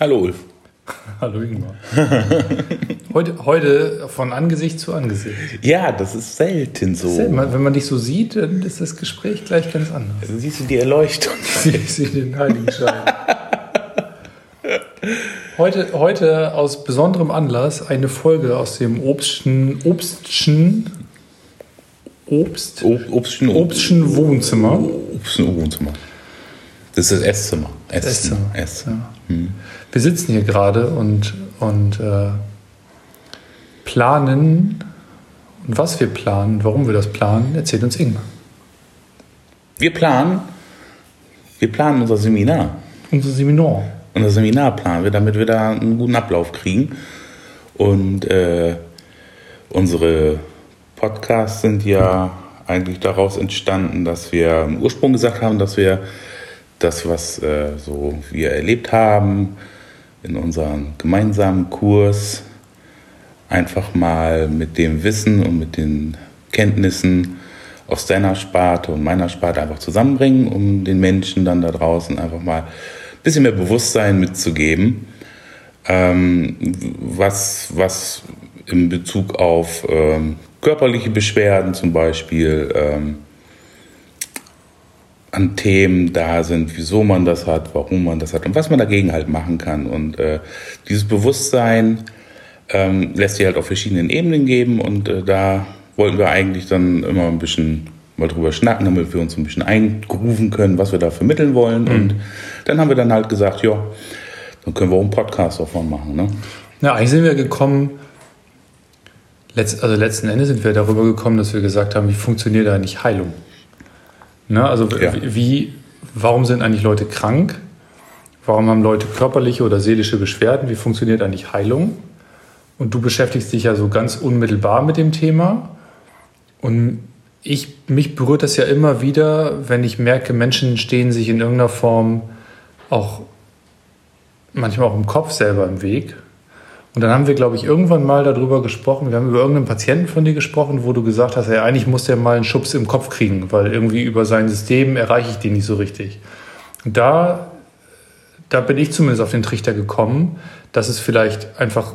Hallo Ulf. Hallo Ingmar. heute, heute von Angesicht zu Angesicht. Ja, das ist selten so. Selten. Wenn man dich so sieht, dann ist das Gespräch gleich ganz anders. Dann siehst du die Erleuchtung. Ich sehe den Heiligenschein. heute, heute aus besonderem Anlass eine Folge aus dem Obstchen, Obstchen, Obst, Obstchen, Obstchen Wohnzimmer. Obstchen Wohnzimmer. Das ist das Esszimmer. Esszimmer. Esszimmer. Esszimmer. Ja. Hm. Wir sitzen hier gerade und, und äh, planen. Und was wir planen, warum wir das planen, erzählt uns Ingmar. Wir planen, wir planen unser Seminar. Unser Seminar. Unser Seminar planen wir, damit wir da einen guten Ablauf kriegen. Und äh, unsere Podcasts sind ja eigentlich daraus entstanden, dass wir im Ursprung gesagt haben, dass wir das, was äh, so wir erlebt haben in unserem gemeinsamen Kurs, einfach mal mit dem Wissen und mit den Kenntnissen aus deiner Sparte und meiner Sparte einfach zusammenbringen, um den Menschen dann da draußen einfach mal ein bisschen mehr Bewusstsein mitzugeben, ähm, was, was in Bezug auf ähm, körperliche Beschwerden zum Beispiel ähm, an Themen da sind, wieso man das hat, warum man das hat und was man dagegen halt machen kann. Und äh, dieses Bewusstsein ähm, lässt sich halt auf verschiedenen Ebenen geben und äh, da wollten wir eigentlich dann immer ein bisschen mal drüber schnacken, damit wir uns ein bisschen eingrufen können, was wir da vermitteln wollen. Mhm. Und dann haben wir dann halt gesagt, ja, dann können wir auch einen Podcast davon machen. Ne? Ja, eigentlich sind wir gekommen, letzt, also letzten Endes sind wir darüber gekommen, dass wir gesagt haben, wie funktioniert eigentlich Heilung? Ne? Also ja. wie, warum sind eigentlich Leute krank? Warum haben Leute körperliche oder seelische Beschwerden? Wie funktioniert eigentlich Heilung? Und du beschäftigst dich ja so ganz unmittelbar mit dem Thema. Und ich, mich berührt das ja immer wieder, wenn ich merke, Menschen stehen sich in irgendeiner Form auch manchmal auch im Kopf selber im Weg und dann haben wir, glaube ich, irgendwann mal darüber gesprochen. Wir haben über irgendeinen Patienten von dir gesprochen, wo du gesagt hast, ja, eigentlich muss der mal einen Schubs im Kopf kriegen, weil irgendwie über sein System erreiche ich den nicht so richtig. Da, da bin ich zumindest auf den Trichter gekommen, dass es vielleicht einfach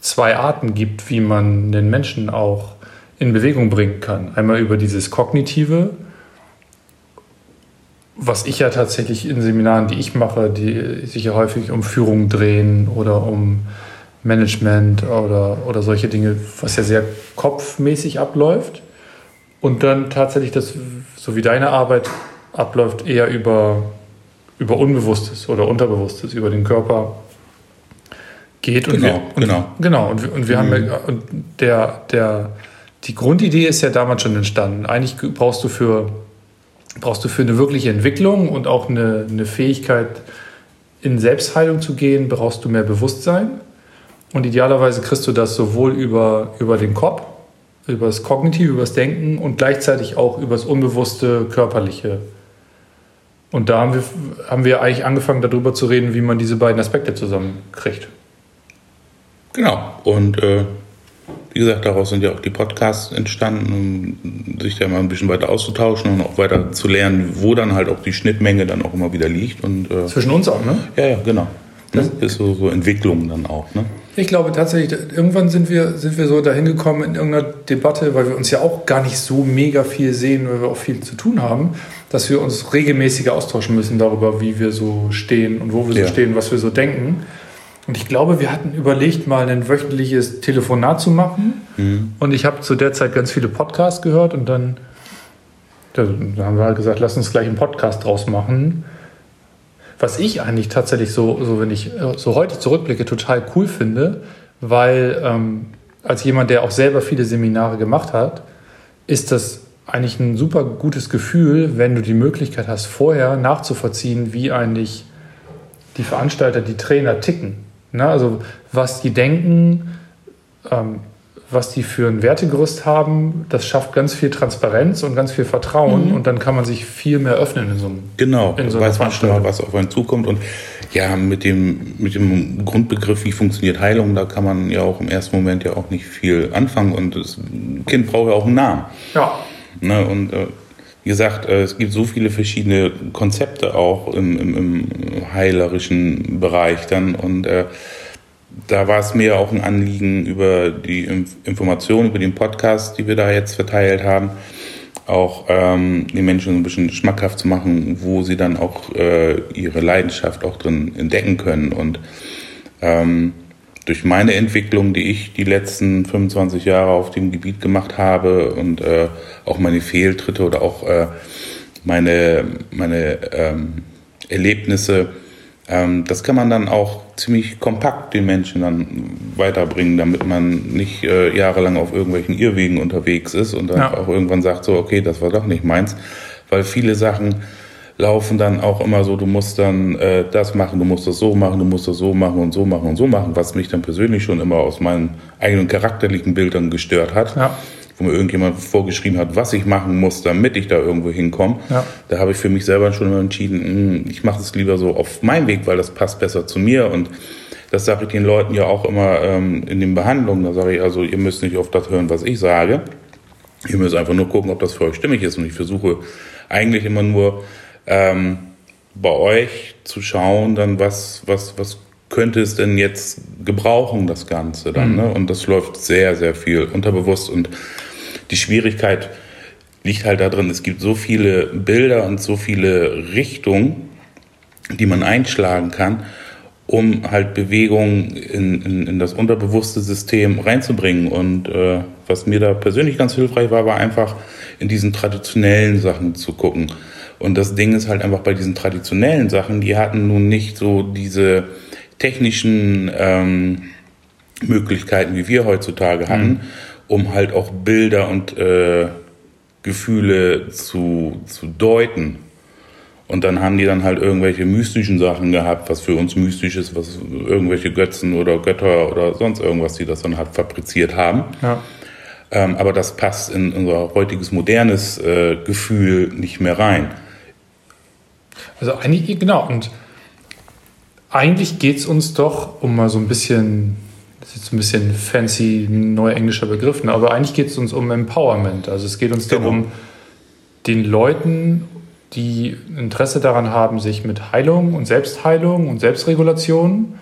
zwei Arten gibt, wie man den Menschen auch in Bewegung bringen kann. Einmal über dieses Kognitive, was ich ja tatsächlich in Seminaren, die ich mache, die sich ja häufig um Führung drehen oder um Management oder, oder solche Dinge, was ja sehr kopfmäßig abläuft. Und dann tatsächlich das, so wie deine Arbeit abläuft, eher über, über Unbewusstes oder Unterbewusstes, über den Körper geht. Und genau, wir, und, genau. Genau, und, und wir mhm. haben ja, und der, der, die Grundidee ist ja damals schon entstanden. Eigentlich brauchst du für, brauchst du für eine wirkliche Entwicklung und auch eine, eine Fähigkeit, in Selbstheilung zu gehen, brauchst du mehr Bewusstsein. Und idealerweise kriegst du das sowohl über, über den Kopf, über das Kognitive, über das Denken und gleichzeitig auch über das unbewusste Körperliche. Und da haben wir, haben wir eigentlich angefangen, darüber zu reden, wie man diese beiden Aspekte zusammenkriegt. Genau. Und äh, wie gesagt, daraus sind ja auch die Podcasts entstanden, um sich da mal ein bisschen weiter auszutauschen und auch weiter zu lernen, wo dann halt auch die Schnittmenge dann auch immer wieder liegt. Und, äh, Zwischen uns auch, ne? Ja, ja, genau. Das ist so, so Entwicklung dann auch, ne? Ich glaube tatsächlich, irgendwann sind wir, sind wir so dahin gekommen in irgendeiner Debatte, weil wir uns ja auch gar nicht so mega viel sehen, weil wir auch viel zu tun haben, dass wir uns regelmäßiger austauschen müssen darüber, wie wir so stehen und wo wir ja. so stehen, was wir so denken. Und ich glaube, wir hatten überlegt, mal ein wöchentliches Telefonat zu machen. Mhm. Und ich habe zu der Zeit ganz viele Podcasts gehört und dann, dann haben wir halt gesagt, lass uns gleich einen Podcast draus machen was ich eigentlich tatsächlich so, so wenn ich äh, so heute zurückblicke, total cool finde, weil ähm, als jemand, der auch selber viele Seminare gemacht hat, ist das eigentlich ein super gutes Gefühl, wenn du die Möglichkeit hast, vorher nachzuvollziehen, wie eigentlich die Veranstalter, die Trainer ticken. Ne? Also was die denken, ähm, was die für ein Wertegerüst haben, das schafft ganz viel Transparenz und ganz viel Vertrauen mhm. und dann kann man sich viel mehr öffnen in so einem Genau, in so weiß man schon mal, was auf einen zukommt und ja, mit dem, mit dem Grundbegriff, wie funktioniert Heilung, da kann man ja auch im ersten Moment ja auch nicht viel anfangen und das Kind braucht ja auch einen Namen. Ja. Ne, und äh, wie gesagt, äh, es gibt so viele verschiedene Konzepte auch im, im, im heilerischen Bereich dann und äh, da war es mir auch ein Anliegen über die Informationen, über den Podcast, die wir da jetzt verteilt haben, auch ähm, die Menschen ein bisschen schmackhaft zu machen, wo sie dann auch äh, ihre Leidenschaft auch drin entdecken können. Und ähm, durch meine Entwicklung, die ich die letzten 25 Jahre auf dem Gebiet gemacht habe und äh, auch meine Fehltritte oder auch äh, meine, meine ähm, Erlebnisse, das kann man dann auch ziemlich kompakt den Menschen dann weiterbringen, damit man nicht äh, jahrelang auf irgendwelchen Irrwegen unterwegs ist und dann ja. auch irgendwann sagt so, okay, das war doch nicht meins, weil viele Sachen laufen dann auch immer so, du musst dann äh, das machen, du musst das so machen, du musst das so machen und so machen und so machen, was mich dann persönlich schon immer aus meinen eigenen charakterlichen Bildern gestört hat. Ja wo mir irgendjemand vorgeschrieben hat, was ich machen muss, damit ich da irgendwo hinkomme. Ja. Da habe ich für mich selber schon entschieden, hm, ich mache es lieber so auf meinem Weg, weil das passt besser zu mir und das sage ich den Leuten ja auch immer ähm, in den Behandlungen. Da sage ich also, ihr müsst nicht auf das hören, was ich sage. Ihr müsst einfach nur gucken, ob das für euch stimmig ist. Und ich versuche eigentlich immer nur ähm, bei euch zu schauen, dann was, was, was könnte es denn jetzt gebrauchen, das Ganze dann. Mhm. Ne? Und das läuft sehr, sehr viel unterbewusst und die Schwierigkeit liegt halt darin, es gibt so viele Bilder und so viele Richtungen, die man einschlagen kann, um halt Bewegung in, in, in das unterbewusste System reinzubringen. Und äh, was mir da persönlich ganz hilfreich war, war einfach in diesen traditionellen Sachen zu gucken. Und das Ding ist halt einfach bei diesen traditionellen Sachen, die hatten nun nicht so diese technischen ähm, Möglichkeiten, wie wir heutzutage hatten. Mhm um halt auch Bilder und äh, Gefühle zu, zu deuten. Und dann haben die dann halt irgendwelche mystischen Sachen gehabt, was für uns mystisch ist, was irgendwelche Götzen oder Götter oder sonst irgendwas, die das dann halt fabriziert haben. Ja. Ähm, aber das passt in unser heutiges modernes äh, Gefühl nicht mehr rein. Also eigentlich, genau, und eigentlich geht es uns doch, um mal so ein bisschen das ist jetzt ein bisschen fancy neuenglischer Begriff, ne? aber eigentlich geht es uns um Empowerment. Also es geht uns genau. darum, den Leuten, die Interesse daran haben, sich mit Heilung und Selbstheilung und Selbstregulation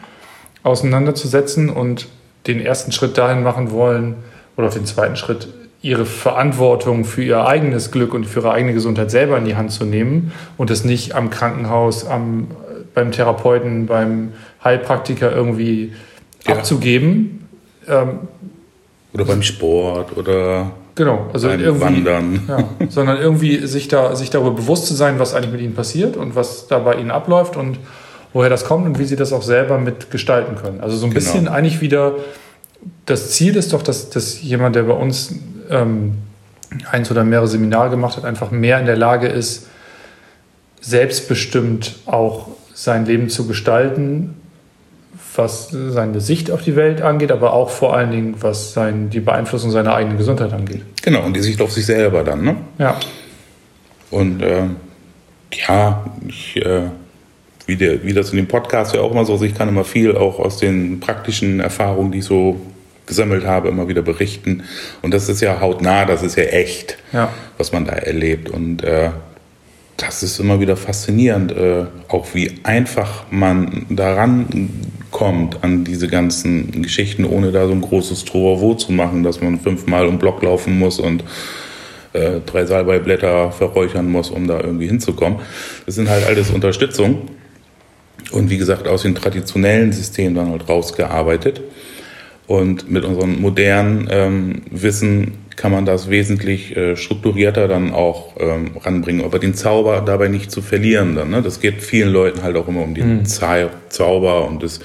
auseinanderzusetzen und den ersten Schritt dahin machen wollen oder den zweiten Schritt, ihre Verantwortung für ihr eigenes Glück und für ihre eigene Gesundheit selber in die Hand zu nehmen und es nicht am Krankenhaus, am, beim Therapeuten, beim Heilpraktiker irgendwie ja. abzugeben. Ähm, oder beim Sport oder genau, also beim irgendwie, Wandern. Ja, sondern irgendwie sich, da, sich darüber bewusst zu sein, was eigentlich mit ihnen passiert und was da bei ihnen abläuft und woher das kommt und wie sie das auch selber mitgestalten können. Also so ein genau. bisschen eigentlich wieder, das Ziel ist doch, dass, dass jemand, der bei uns ähm, eins oder mehrere Seminare gemacht hat, einfach mehr in der Lage ist, selbstbestimmt auch sein Leben zu gestalten was seine Sicht auf die Welt angeht, aber auch vor allen Dingen, was sein, die Beeinflussung seiner eigenen Gesundheit angeht. Genau, und die Sicht auf sich selber dann, ne? Ja. Und äh, ja, ich, äh, wie, der, wie das in dem Podcast ja auch immer so ist, ich kann immer viel auch aus den praktischen Erfahrungen, die ich so gesammelt habe, immer wieder berichten. Und das ist ja hautnah, das ist ja echt, ja. was man da erlebt. Und äh, das ist immer wieder faszinierend, äh, auch wie einfach man daran kommt an diese ganzen Geschichten, ohne da so ein großes Trovo zu machen, dass man fünfmal um Block laufen muss und äh, drei Salbeiblätter verräuchern muss, um da irgendwie hinzukommen. Das sind halt alles Unterstützung und wie gesagt aus dem traditionellen System dann halt rausgearbeitet. Und mit unserem modernen ähm, Wissen kann man das wesentlich äh, strukturierter dann auch ähm, ranbringen, aber den Zauber dabei nicht zu verlieren dann. Ne? Das geht vielen Leuten halt auch immer um den mhm. Zauber und das,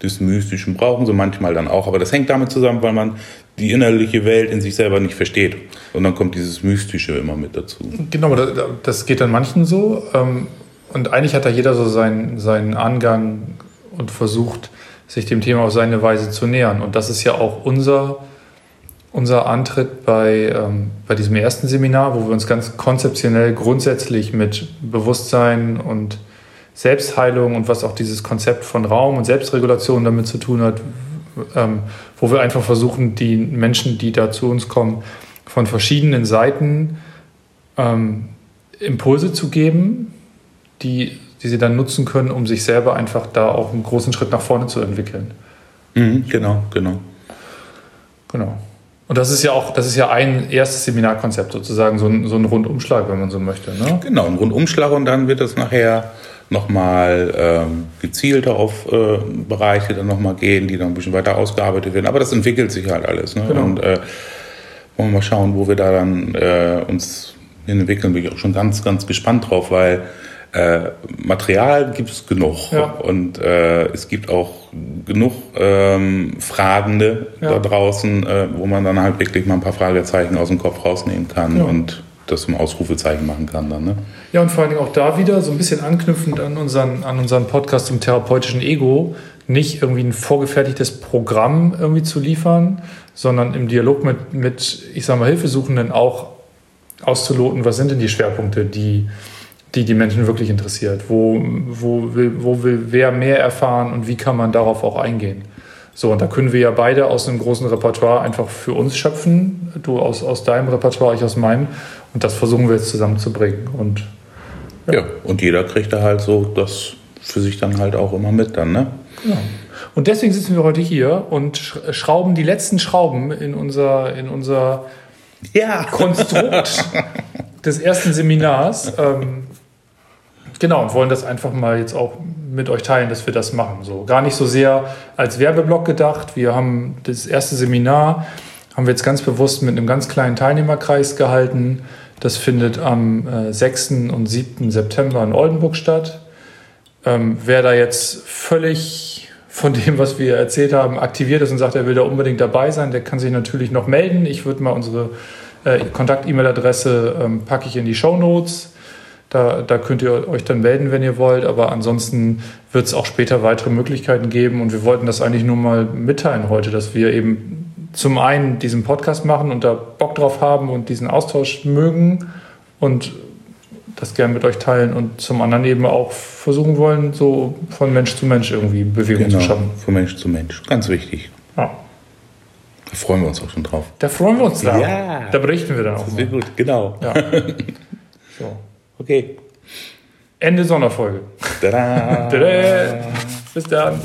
das Mystischen brauchen sie manchmal dann auch, aber das hängt damit zusammen, weil man die innerliche Welt in sich selber nicht versteht. Und dann kommt dieses Mystische immer mit dazu. Genau, das geht dann manchen so. Ähm, und eigentlich hat da jeder so seinen, seinen Angang und versucht, sich dem Thema auf seine Weise zu nähern. Und das ist ja auch unser unser Antritt bei, ähm, bei diesem ersten Seminar, wo wir uns ganz konzeptionell grundsätzlich mit Bewusstsein und Selbstheilung und was auch dieses Konzept von Raum und Selbstregulation damit zu tun hat, ähm, wo wir einfach versuchen, die Menschen, die da zu uns kommen, von verschiedenen Seiten ähm, Impulse zu geben, die, die sie dann nutzen können, um sich selber einfach da auch einen großen Schritt nach vorne zu entwickeln. Mhm, genau, genau. Genau. Und das ist ja auch, das ist ja ein erstes Seminarkonzept, sozusagen, so ein, so ein Rundumschlag, wenn man so möchte. Ne? Genau, ein Rundumschlag und dann wird es nachher nochmal ähm, gezielter auf äh, Bereiche dann nochmal gehen, die dann ein bisschen weiter ausgearbeitet werden. Aber das entwickelt sich halt alles. Ne? Genau. Und äh, wollen wir mal schauen, wo wir da dann äh, uns hin entwickeln. Bin ich auch schon ganz, ganz gespannt drauf, weil äh, Material gibt es genug Ja. und äh, es gibt auch genug ähm, Fragende Ja. da draußen, äh, wo man dann halt wirklich mal ein paar Fragezeichen aus dem Kopf rausnehmen kann Ja. und das zum Ausrufezeichen machen kann dann. Ne? Ja, und vor allen Dingen auch da wieder so ein bisschen anknüpfend an unseren, an unseren Podcast zum therapeutischen Ego, nicht irgendwie ein vorgefertigtes Programm irgendwie zu liefern, sondern im Dialog mit, mit ich sag mal, Hilfesuchenden auch auszuloten, was sind denn die Schwerpunkte, die die, die Menschen wirklich interessiert. Wo, wo, will, wo will wer mehr erfahren und wie kann man darauf auch eingehen? So, und da können wir ja beide aus einem großen Repertoire einfach für uns schöpfen. Du aus, aus deinem Repertoire, ich aus meinem. Und das versuchen wir jetzt zusammenzubringen. Und Ja, und jeder kriegt da halt so das für sich dann halt auch immer mit dann, ne? Ja. Und deswegen sitzen wir heute hier und sch- schrauben die letzten Schrauben in unser, in unser Ja. Konstrukt des ersten Seminars. Ähm, genau, und wollen das einfach mal jetzt auch mit euch teilen, dass wir das machen. So gar nicht so sehr als Werbeblock gedacht. Wir haben das erste Seminar, haben wir jetzt ganz bewusst mit einem ganz kleinen Teilnehmerkreis gehalten. Das findet am äh, 6. und 7. September in Oldenburg statt. Ähm, wer da jetzt völlig von dem, was wir erzählt haben, aktiviert ist und sagt, er will da unbedingt dabei sein, der kann sich natürlich noch melden. Ich würde mal unsere äh, Kontakt-E-Mail-Adresse ähm, packe ich in die Show Notes. Da, da könnt ihr euch dann melden, wenn ihr wollt. Aber ansonsten wird es auch später weitere Möglichkeiten geben. Und wir wollten das eigentlich nur mal mitteilen heute, dass wir eben zum einen diesen Podcast machen und da Bock drauf haben und diesen Austausch mögen und das gerne mit euch teilen und zum anderen eben auch versuchen wollen, so von Mensch zu Mensch irgendwie Bewegung Genau, zu schaffen. von Mensch zu Mensch. Ganz wichtig. Ja. Da freuen wir uns auch schon drauf. Da freuen wir uns da. Ja. Da berichten wir dann auch Das wird gut, genau. Ja. So. Okay. Ende Sonderfolge. Tada. Tada. Bis dann.